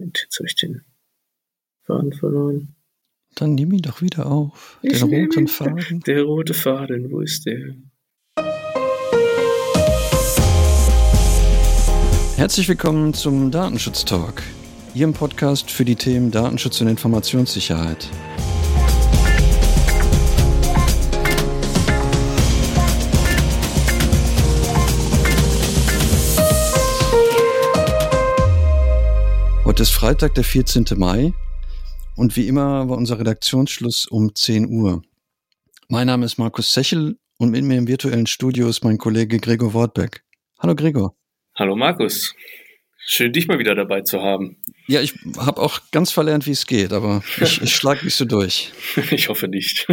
Und jetzt habe ich den Faden verloren. Dann nimm ihn doch wieder auf. Ich den roten ihn. Faden. Der rote Faden, wo ist der? Herzlich willkommen zum Datenschutz Talk, Ihrem Podcast für die Themen Datenschutz und Informationssicherheit. Heute ist Freitag, der 14. Mai und wie immer war unser Redaktionsschluss um 10 Uhr. Mein Name ist Markus Sechel und mit mir im virtuellen Studio ist mein Kollege Gregor Wortbeck. Hallo Gregor. Hallo Markus. Schön, dich mal wieder dabei zu haben. Ja, ich habe auch ganz verlernt, wie es geht, aber ich, ich schlage mich so durch. Ich hoffe nicht.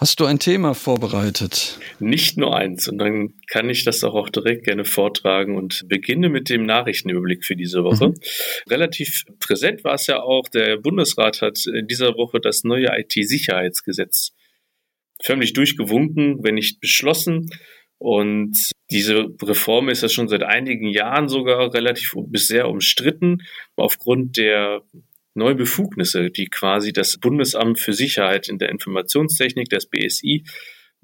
Hast du ein Thema vorbereitet? Nicht nur eins. Und dann kann ich das auch, auch direkt gerne vortragen und beginne mit dem Nachrichtenüberblick für diese Woche. Mhm. Relativ präsent war es ja auch, der Bundesrat hat in dieser Woche das neue IT-Sicherheitsgesetz förmlich durchgewunken, wenn nicht beschlossen. Und diese Reform ist ja schon seit einigen Jahren sogar relativ bis sehr umstritten, aufgrund der neue Befugnisse, die quasi das Bundesamt für Sicherheit in der Informationstechnik, das BSI,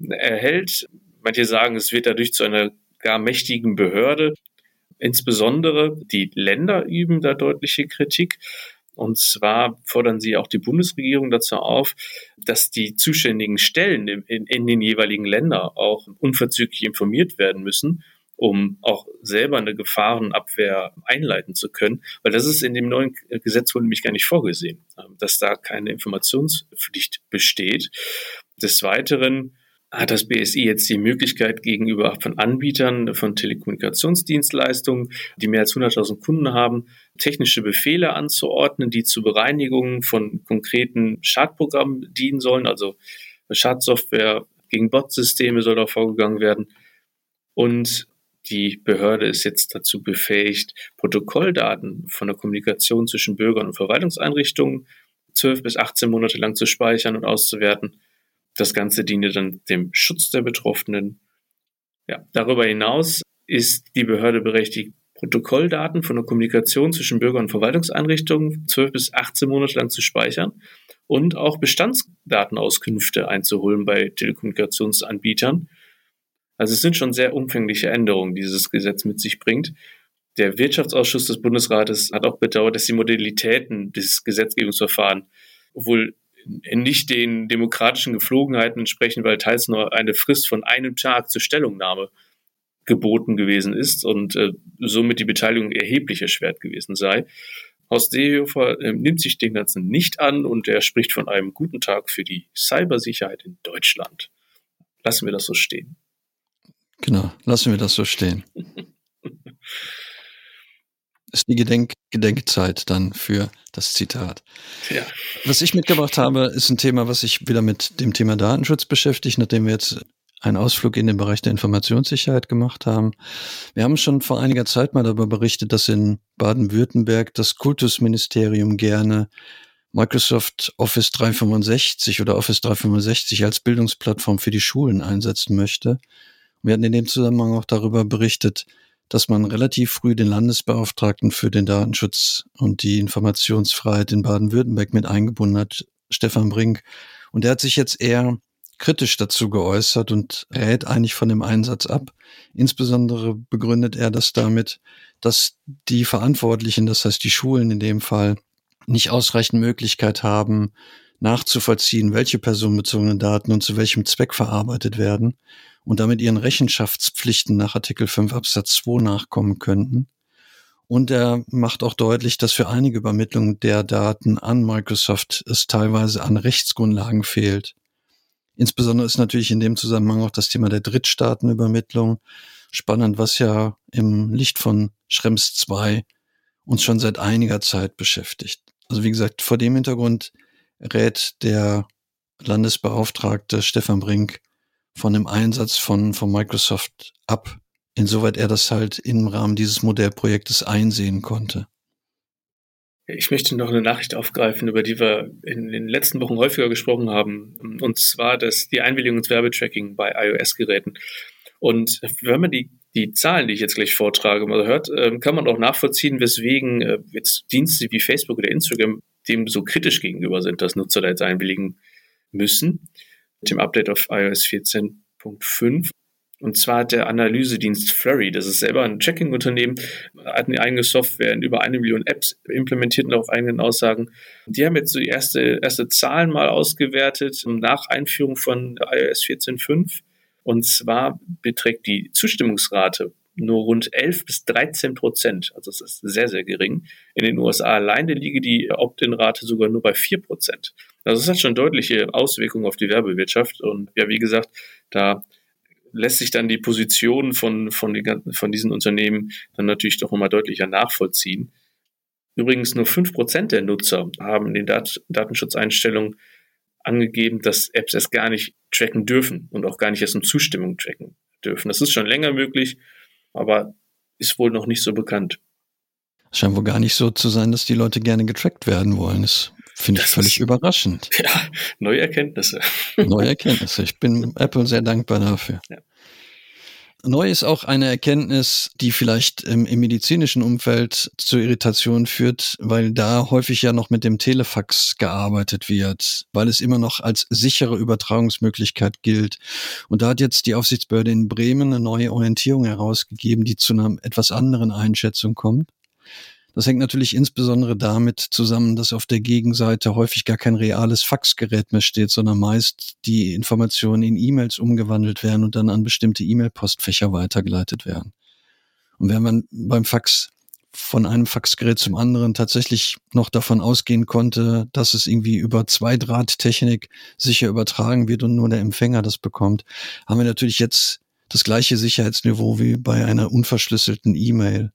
erhält. Manche sagen, es wird dadurch zu einer gar mächtigen Behörde. Insbesondere die Länder üben da deutliche Kritik. Und zwar fordern sie auch die Bundesregierung dazu auf, dass die zuständigen Stellen in, in, den jeweiligen Ländern auch unverzüglich informiert werden müssen, um auch selber eine Gefahrenabwehr einleiten zu können, weil das ist in dem neuen Gesetz wohl nämlich gar nicht vorgesehen, dass da keine Informationspflicht besteht. Des Weiteren hat das BSI jetzt die Möglichkeit gegenüber von Anbietern von Telekommunikationsdienstleistungen, die mehr als 100.000 Kunden haben, technische Befehle anzuordnen, die zur Bereinigung von konkreten Schadprogrammen dienen sollen. Also Schadsoftware gegen Bot-Systeme soll da vorgegangen werden. Und die Behörde ist jetzt dazu befähigt, Protokolldaten von der Kommunikation zwischen Bürgern und Verwaltungseinrichtungen 12 bis 18 Monate lang zu speichern und auszuwerten. Das Ganze diene dann dem Schutz der Betroffenen. Ja, darüber hinaus ist die Behörde berechtigt, Protokolldaten von der Kommunikation zwischen Bürgern und Verwaltungseinrichtungen 12 bis 18 Monate lang zu speichern und auch Bestandsdatenauskünfte einzuholen bei Telekommunikationsanbietern. Also es sind schon sehr umfängliche Änderungen, die dieses Gesetz mit sich bringt. Der Wirtschaftsausschuss des Bundesrates hat auch bedauert, dass die Modalitäten des Gesetzgebungsverfahrens wohl nicht den demokratischen Geflogenheiten entsprechen, weil teils nur eine Frist von einem Tag zur Stellungnahme geboten gewesen ist und äh, somit die Beteiligung erheblich erschwert gewesen sei. Horst Seehofer äh, nimmt sich dem Ganzen nicht an und er spricht von einem guten Tag für die Cybersicherheit in Deutschland. Lassen wir das so stehen. Genau, lassen wir das so stehen. ist die Gedenk Gedenkzeit dann für das Zitat. Ja. Was ich mitgebracht habe, ist ein Thema, was sich wieder mit dem Thema Datenschutz beschäftigt, nachdem wir jetzt einen Ausflug in den Bereich der Informationssicherheit gemacht haben. Wir haben schon vor einiger Zeit mal darüber berichtet, dass in Baden-Württemberg das Kultusministerium gerne Microsoft Office 365 oder Office 365 als Bildungsplattform für die Schulen einsetzen möchte. Wir hatten in dem Zusammenhang auch darüber berichtet, dass man relativ früh den Landesbeauftragten für den Datenschutz und die Informationsfreiheit in Baden-Württemberg mit eingebunden hat, Stefan Brink. Und der hat sich jetzt eher kritisch dazu geäußert und rät eigentlich von dem Einsatz ab. Insbesondere begründet er das damit, dass die Verantwortlichen, das heißt die Schulen in dem Fall, nicht ausreichend Möglichkeit haben, nachzuvollziehen, welche personenbezogenen Daten und zu welchem Zweck verarbeitet werden und damit ihren Rechenschaftspflichten nach Artikel 5 Absatz 2 nachkommen könnten. Und er macht auch deutlich, dass für einige Übermittlungen der Daten an Microsoft es teilweise an Rechtsgrundlagen fehlt. Insbesondere ist natürlich in dem Zusammenhang auch das Thema der Drittstaatenübermittlung spannend, was ja im Licht von Schrems 2 uns schon seit einiger Zeit beschäftigt. Also wie gesagt, vor dem Hintergrund rät der Landesbeauftragte Stefan Brink von dem Einsatz von, von Microsoft ab, insoweit er das halt im Rahmen dieses Modellprojektes einsehen konnte. Ich möchte noch eine Nachricht aufgreifen, über die wir in den letzten Wochen häufiger gesprochen haben, und zwar das, die Einwilligung ins Werbetracking bei iOS-Geräten. Und wenn man die, die Zahlen, die ich jetzt gleich vortrage, mal hört, ähm, kann man auch nachvollziehen, weswegen äh, jetzt Dienste wie Facebook oder Instagram dem so kritisch gegenüber sind, dass Nutzer da jetzt einwilligen müssen. Mit dem Update auf iOS 14.5 und zwar der Analysedienst Flurry. Das ist selber ein Tracking-Unternehmen, hat eine eigene Software in über eine Million Apps implementiert nach eigenen Aussagen. Die haben jetzt so die erste, erste Zahlen mal ausgewertet nach Einführung von iOS 14.5. Und zwar beträgt die Zustimmungsrate nur rund 11 bis 13 Prozent. Also es ist sehr, sehr gering. In den USA alleine liege die Opt-in-Rate sogar nur bei 4 Prozent. Also es hat schon deutliche Auswirkungen auf die Werbewirtschaft. Und ja, wie gesagt, da lässt sich dann die Position von, von, die, von diesen Unternehmen dann natürlich doch nochmal deutlicher nachvollziehen. Übrigens nur 5% der Nutzer haben in den Dat Datenschutzeinstellungen angegeben, dass Apps es gar nicht tracken dürfen und auch gar nicht erst um Zustimmung tracken dürfen. Das ist schon länger möglich, aber ist wohl noch nicht so bekannt. Es scheint wohl gar nicht so zu sein, dass die Leute gerne getrackt werden wollen. Das finde ich völlig ist, überraschend. Ja, neue Erkenntnisse. Neue Erkenntnisse. Ich bin Apple sehr dankbar dafür. Ja. Neu ist auch eine Erkenntnis, die vielleicht im, im, medizinischen Umfeld zu Irritationen führt, weil da häufig ja noch mit dem Telefax gearbeitet wird, weil es immer noch als sichere Übertragungsmöglichkeit gilt. Und da hat jetzt die Aufsichtsbehörde in Bremen eine neue Orientierung herausgegeben, die zu einer etwas anderen Einschätzung kommt. Das hängt natürlich insbesondere damit zusammen, dass auf der Gegenseite häufig gar kein reales Faxgerät mehr steht, sondern meist die Informationen in E-Mails umgewandelt werden und dann an bestimmte E-Mail-Postfächer weitergeleitet werden. Und wenn man beim Fax von einem Faxgerät zum anderen tatsächlich noch davon ausgehen konnte, dass es irgendwie über Zweidrahttechnik sicher übertragen wird und nur der Empfänger das bekommt, haben wir natürlich jetzt das gleiche Sicherheitsniveau wie bei einer unverschlüsselten E-Mail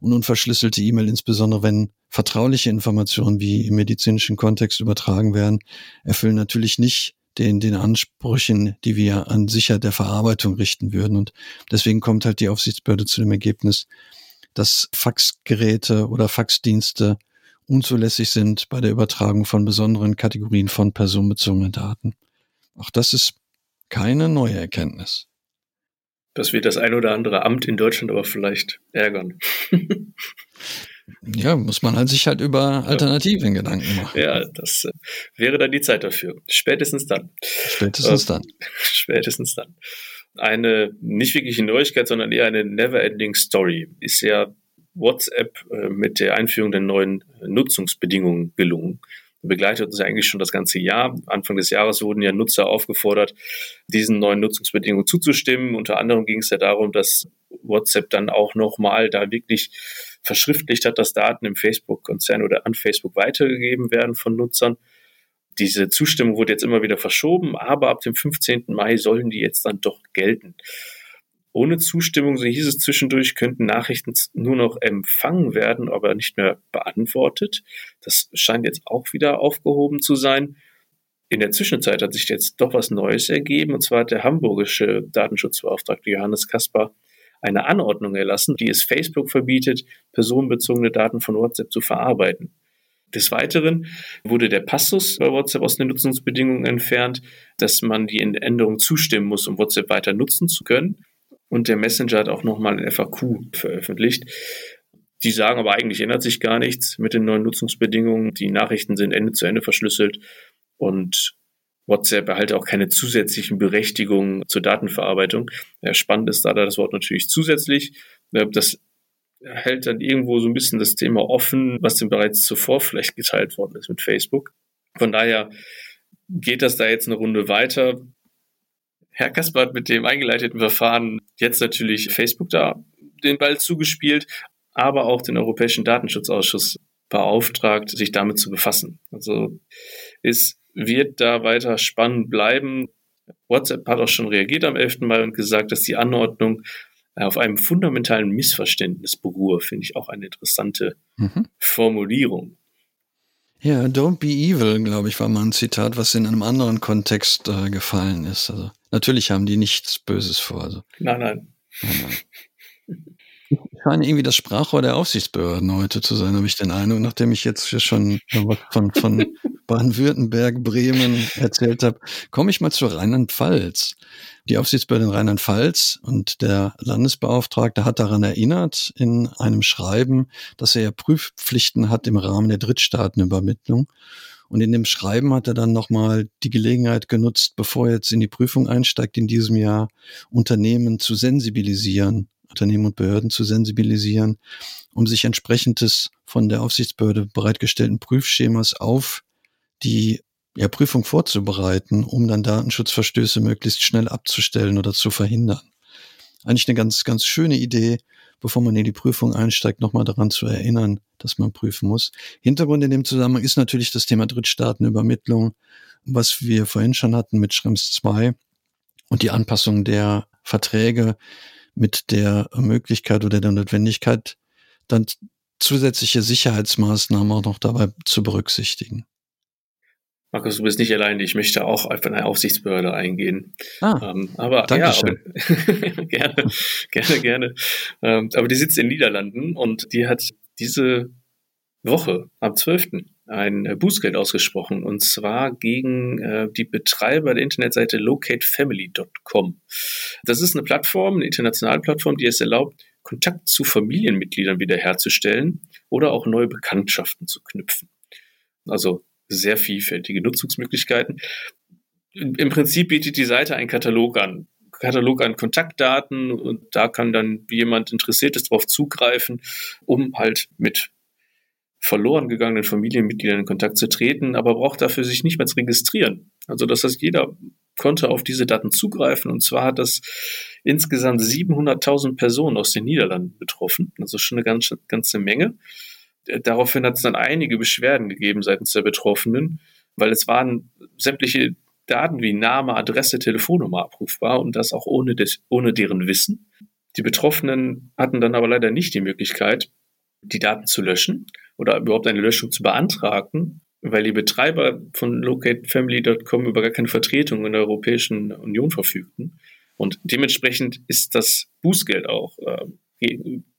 und unverschlüsselte E-Mail, insbesondere wenn vertrauliche Informationen wie im medizinischen Kontext übertragen werden, erfüllen natürlich nicht den, den Ansprüchen, die wir an Sicherheit der Verarbeitung richten würden. Und deswegen kommt halt die Aufsichtsbehörde zu dem Ergebnis, dass Faxgeräte oder Faxdienste unzulässig sind bei der Übertragung von besonderen Kategorien von personenbezogenen Daten. Auch das ist keine neue Erkenntnis. Das wird das ein oder andere Amt in Deutschland aber vielleicht ärgern. Ja, muss man halt sich halt über Alternativen ja. Gedanken machen. Ja, das äh, wäre dann die Zeit dafür. Spätestens dann. Spätestens äh, dann. Spätestens dann. Eine nicht wirkliche Neuigkeit, sondern eher eine never-ending Story ist ja WhatsApp äh, mit der Einführung der neuen Nutzungsbedingungen gelungen begleitet uns eigentlich schon das ganze Jahr. Anfang des Jahres wurden ja Nutzer aufgefordert, diesen neuen Nutzungsbedingungen zuzustimmen. Unter anderem ging es ja darum, dass WhatsApp dann auch nochmal da wirklich verschriftlicht hat, dass Daten im Facebook-Konzern oder an Facebook weitergegeben werden von Nutzern. Diese Zustimmung wurde jetzt immer wieder verschoben, aber ab dem 15. Mai sollen die jetzt dann doch gelten. Ohne Zustimmung, so hieß es zwischendurch, könnten Nachrichten nur noch empfangen werden, aber nicht mehr beantwortet. Das scheint jetzt auch wieder aufgehoben zu sein. In der Zwischenzeit hat sich jetzt doch was Neues ergeben, und zwar hat der hamburgische Datenschutzbeauftragte Johannes Kaspar eine Anordnung erlassen, die es Facebook verbietet, personenbezogene Daten von WhatsApp zu verarbeiten. Des Weiteren wurde der Passus bei WhatsApp aus den Nutzungsbedingungen entfernt, dass man die Änderung zustimmen muss, um WhatsApp weiter nutzen zu können. Und der Messenger hat auch nochmal ein FAQ veröffentlicht. Die sagen aber eigentlich ändert sich gar nichts mit den neuen Nutzungsbedingungen. Die Nachrichten sind Ende zu Ende verschlüsselt und WhatsApp erhalte auch keine zusätzlichen Berechtigungen zur Datenverarbeitung. Ja, spannend ist da das Wort natürlich zusätzlich. Das hält dann irgendwo so ein bisschen das Thema offen, was denn bereits zuvor vielleicht geteilt worden ist mit Facebook. Von daher geht das da jetzt eine Runde weiter. Herr Kasper hat mit dem eingeleiteten Verfahren jetzt natürlich Facebook da den Ball zugespielt, aber auch den Europäischen Datenschutzausschuss beauftragt, sich damit zu befassen. Also es wird da weiter spannend bleiben. WhatsApp hat auch schon reagiert am 11. Mai und gesagt, dass die Anordnung auf einem fundamentalen Missverständnis beruhe, finde ich auch eine interessante mhm. Formulierung. Ja, don't be evil, glaube ich, war mal ein Zitat, was in einem anderen Kontext äh, gefallen ist. Also natürlich haben die nichts Böses vor. Also. Nein, nein. nein, nein. Ich scheine irgendwie das Sprachrohr der Aufsichtsbehörden heute zu sein, habe ich den Eindruck, nachdem ich jetzt schon von, von Baden-Württemberg, Bremen erzählt habe, komme ich mal zu Rheinland-Pfalz. Die Aufsichtsbehörde in Rheinland-Pfalz und der Landesbeauftragte hat daran erinnert in einem Schreiben, dass er ja Prüfpflichten hat im Rahmen der Drittstaatenübermittlung. Und in dem Schreiben hat er dann nochmal die Gelegenheit genutzt, bevor er jetzt in die Prüfung einsteigt, in diesem Jahr Unternehmen zu sensibilisieren, Unternehmen und Behörden zu sensibilisieren, um sich entsprechendes von der Aufsichtsbehörde bereitgestellten Prüfschemas auf die ja, Prüfung vorzubereiten, um dann Datenschutzverstöße möglichst schnell abzustellen oder zu verhindern. Eigentlich eine ganz, ganz schöne Idee, bevor man in die Prüfung einsteigt, nochmal daran zu erinnern, dass man prüfen muss. Hintergrund in dem Zusammenhang ist natürlich das Thema Drittstaatenübermittlung, was wir vorhin schon hatten mit Schrems 2 und die Anpassung der Verträge mit der Möglichkeit oder der Notwendigkeit, dann zusätzliche Sicherheitsmaßnahmen auch noch dabei zu berücksichtigen. Markus, du bist nicht allein. Ich möchte auch auf eine Aufsichtsbehörde eingehen. Ah, ähm, aber Dankeschön. ja, aber, gerne, gerne, gerne. Ähm, aber die sitzt in den Niederlanden und die hat diese Woche am 12. ein Bußgeld ausgesprochen und zwar gegen äh, die Betreiber der Internetseite locatefamily.com. Das ist eine Plattform, eine internationale Plattform, die es erlaubt, Kontakt zu Familienmitgliedern wiederherzustellen oder auch neue Bekanntschaften zu knüpfen. Also sehr vielfältige Nutzungsmöglichkeiten. Im Prinzip bietet die Seite einen Katalog an. Katalog an Kontaktdaten und da kann dann jemand interessiert ist darauf zugreifen, um halt mit verloren gegangenen Familienmitgliedern in Kontakt zu treten, aber braucht dafür sich nicht mehr zu registrieren. Also das heißt, jeder konnte auf diese Daten zugreifen und zwar hat das insgesamt 700.000 Personen aus den Niederlanden betroffen, also schon eine ganze, ganze Menge. Daraufhin hat es dann einige Beschwerden gegeben seitens der Betroffenen, weil es waren sämtliche Daten wie Name, Adresse, Telefonnummer abrufbar und das auch ohne, des, ohne deren Wissen. Die Betroffenen hatten dann aber leider nicht die Möglichkeit, die Daten zu löschen oder überhaupt eine Löschung zu beantragen, weil die Betreiber von locatefamily.com über gar keine Vertretung in der Europäischen Union verfügten. Und dementsprechend ist das Bußgeld auch äh,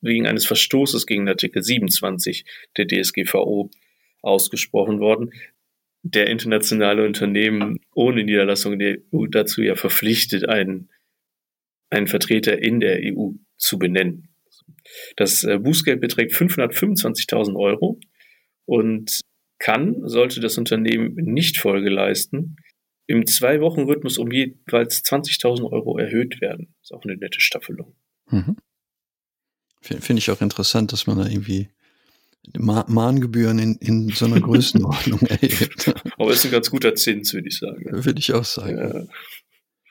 wegen eines Verstoßes gegen Artikel 27 der DSGVO ausgesprochen worden. Der internationale Unternehmen ohne Niederlassung der EU dazu ja verpflichtet, einen, einen Vertreter in der EU zu benennen. Das äh, Bußgeld beträgt 525.000 Euro und kann, sollte das Unternehmen nicht Folge leisten, im Zwei-Wochen-Rhythmus um jeweils 20.000 Euro erhöht werden. Das ist auch eine nette Staffelung. Mhm. Finde ich auch interessant, dass man da irgendwie Ma Mahngebühren in, in so einer Größenordnung erhebt. Aber ist ein ganz guter Zins, würde ich sagen. Würde ich auch sagen. Ja.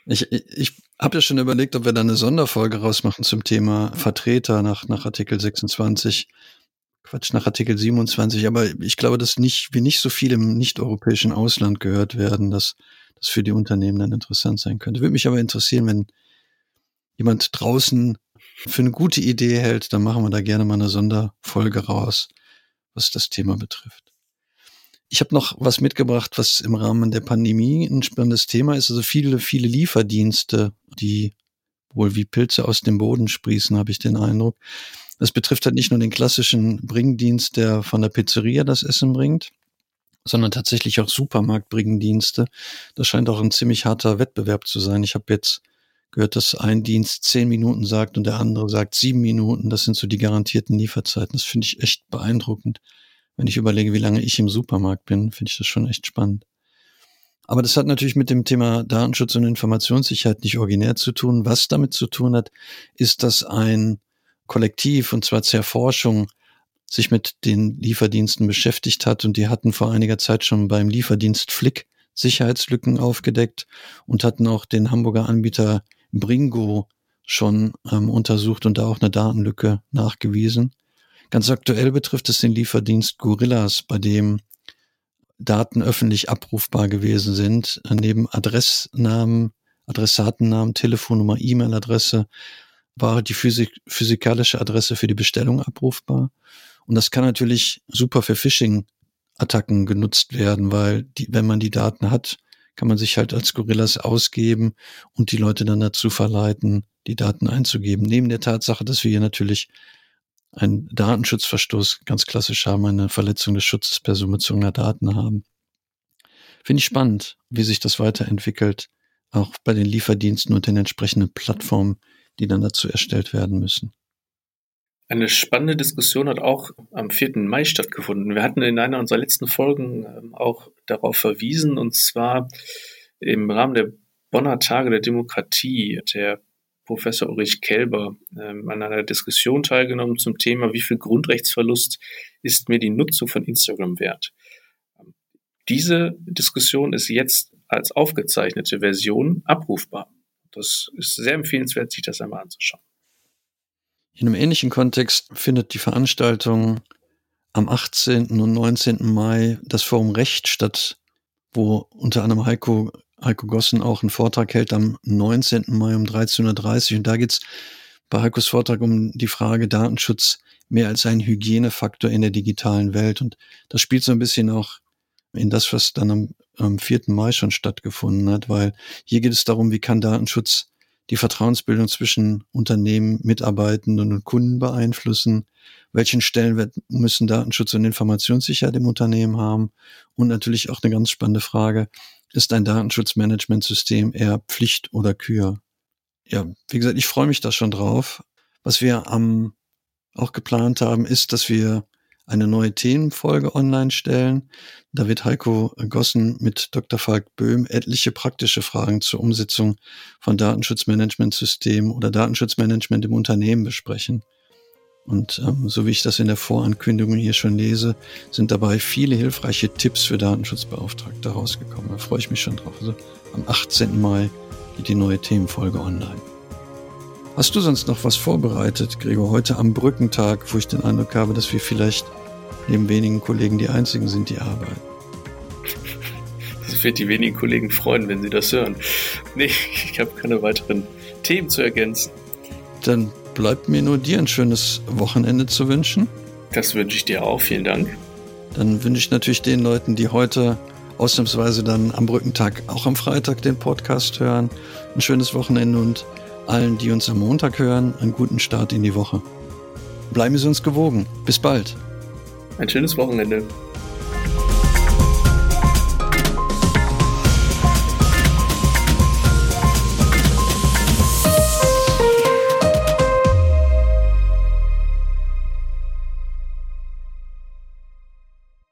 Ich, ich, habe ja schon überlegt, ob wir da eine Sonderfolge rausmachen zum Thema Vertreter nach, nach Artikel 26. Quatsch, nach Artikel 27. Aber ich glaube, dass nicht, wir nicht so viel im nicht-europäischen Ausland gehört werden, dass das für die Unternehmen dann interessant sein könnte. Würde mich aber interessieren, wenn jemand draußen für eine gute Idee hält, dann machen wir da gerne mal eine Sonderfolge raus, was das Thema betrifft. Ich habe noch was mitgebracht, was im Rahmen der Pandemie ein spannendes Thema ist. Also viele, viele Lieferdienste, die wohl wie Pilze aus dem Boden sprießen, habe ich den Eindruck. Das betrifft halt nicht nur den klassischen Bringdienst, der von der Pizzeria das Essen bringt, sondern tatsächlich auch Supermarktbringdienste. Das scheint auch ein ziemlich harter Wettbewerb zu sein. Ich habe jetzt gehört, dass ein Dienst zehn Minuten sagt und der andere sagt sieben Minuten. Das sind so die garantierten Lieferzeiten. Das finde ich echt beeindruckend. Wenn ich überlege, wie lange ich im Supermarkt bin, finde ich das schon echt spannend. Aber das hat natürlich mit dem Thema Datenschutz und Informationssicherheit nicht originär zu tun. Was damit zu tun hat, ist, dass ein Kollektiv, und zwar zur Forschung, sich mit den Lieferdiensten beschäftigt hat und die hatten vor einiger Zeit schon beim Lieferdienst Flick Sicherheitslücken aufgedeckt und hatten auch den Hamburger Anbieter Bringo schon ähm, untersucht und da auch eine Datenlücke nachgewiesen. Ganz aktuell betrifft es den Lieferdienst Gorillas, bei dem Daten öffentlich abrufbar gewesen sind, neben Adressnamen, Adressatennamen, Telefonnummer, E-Mail-Adresse war die Physik physikalische Adresse für die Bestellung abrufbar. Und das kann natürlich super für Phishing-Attacken genutzt werden, weil die, wenn man die Daten hat, kann man sich halt als Gorillas ausgeben und die Leute dann dazu verleiten, die Daten einzugeben. Neben der Tatsache, dass wir hier natürlich einen Datenschutzverstoß ganz klassisch haben, eine Verletzung des Schutzes personenbezogener Daten haben. Finde ich spannend, wie sich das weiterentwickelt, auch bei den Lieferdiensten und den entsprechenden Plattformen, die dann dazu erstellt werden müssen. Eine spannende Diskussion hat auch am 4. Mai stattgefunden. Wir hatten in einer unserer letzten Folgen ähm, auch darauf verwiesen, und zwar im Rahmen der Bonner Tage der Demokratie, der Professor Ulrich Kelber ähm, an einer Diskussion teilgenommen zum Thema, wie viel Grundrechtsverlust ist mir die Nutzung von Instagram wert. Diese Diskussion ist jetzt als aufgezeichnete Version abrufbar. Das ist sehr empfehlenswert, sich das einmal anzuschauen. In einem ähnlichen Kontext findet die Veranstaltung am 18. und 19. Mai das Forum Recht statt, wo unter anderem Heiko, Heiko Gossen auch einen Vortrag hält am 19. Mai um 13.30 Uhr. Und da geht es bei Heikos Vortrag um die Frage Datenschutz mehr als ein Hygienefaktor in der digitalen Welt. Und das spielt so ein bisschen auch in das, was dann am, am 4. Mai schon stattgefunden hat, weil hier geht es darum, wie kann Datenschutz die Vertrauensbildung zwischen Unternehmen, Mitarbeitenden und Kunden beeinflussen, welchen Stellenwert müssen Datenschutz und Informationssicherheit im Unternehmen haben und natürlich auch eine ganz spannende Frage, ist ein Datenschutzmanagementsystem eher Pflicht oder Kür? Ja, wie gesagt, ich freue mich da schon drauf. Was wir am auch geplant haben, ist, dass wir eine neue Themenfolge online stellen. Da wird Heiko Gossen mit Dr. Falk Böhm etliche praktische Fragen zur Umsetzung von Datenschutzmanagementsystemen oder Datenschutzmanagement im Unternehmen besprechen. Und ähm, so wie ich das in der Vorankündigung hier schon lese, sind dabei viele hilfreiche Tipps für Datenschutzbeauftragte rausgekommen. Da freue ich mich schon drauf. Also am 18. Mai geht die neue Themenfolge online. Hast du sonst noch was vorbereitet, Gregor, heute am Brückentag, wo ich den Eindruck habe, dass wir vielleicht neben wenigen Kollegen die einzigen sind, die arbeiten? Das wird die wenigen Kollegen freuen, wenn sie das hören. Nee, ich habe keine weiteren Themen zu ergänzen. Dann bleibt mir nur dir ein schönes Wochenende zu wünschen. Das wünsche ich dir auch. Vielen Dank. Dann wünsche ich natürlich den Leuten, die heute ausnahmsweise dann am Brückentag auch am Freitag den Podcast hören, ein schönes Wochenende und allen, die uns am Montag hören, einen guten Start in die Woche. Bleiben Sie uns gewogen. Bis bald. Ein schönes Wochenende.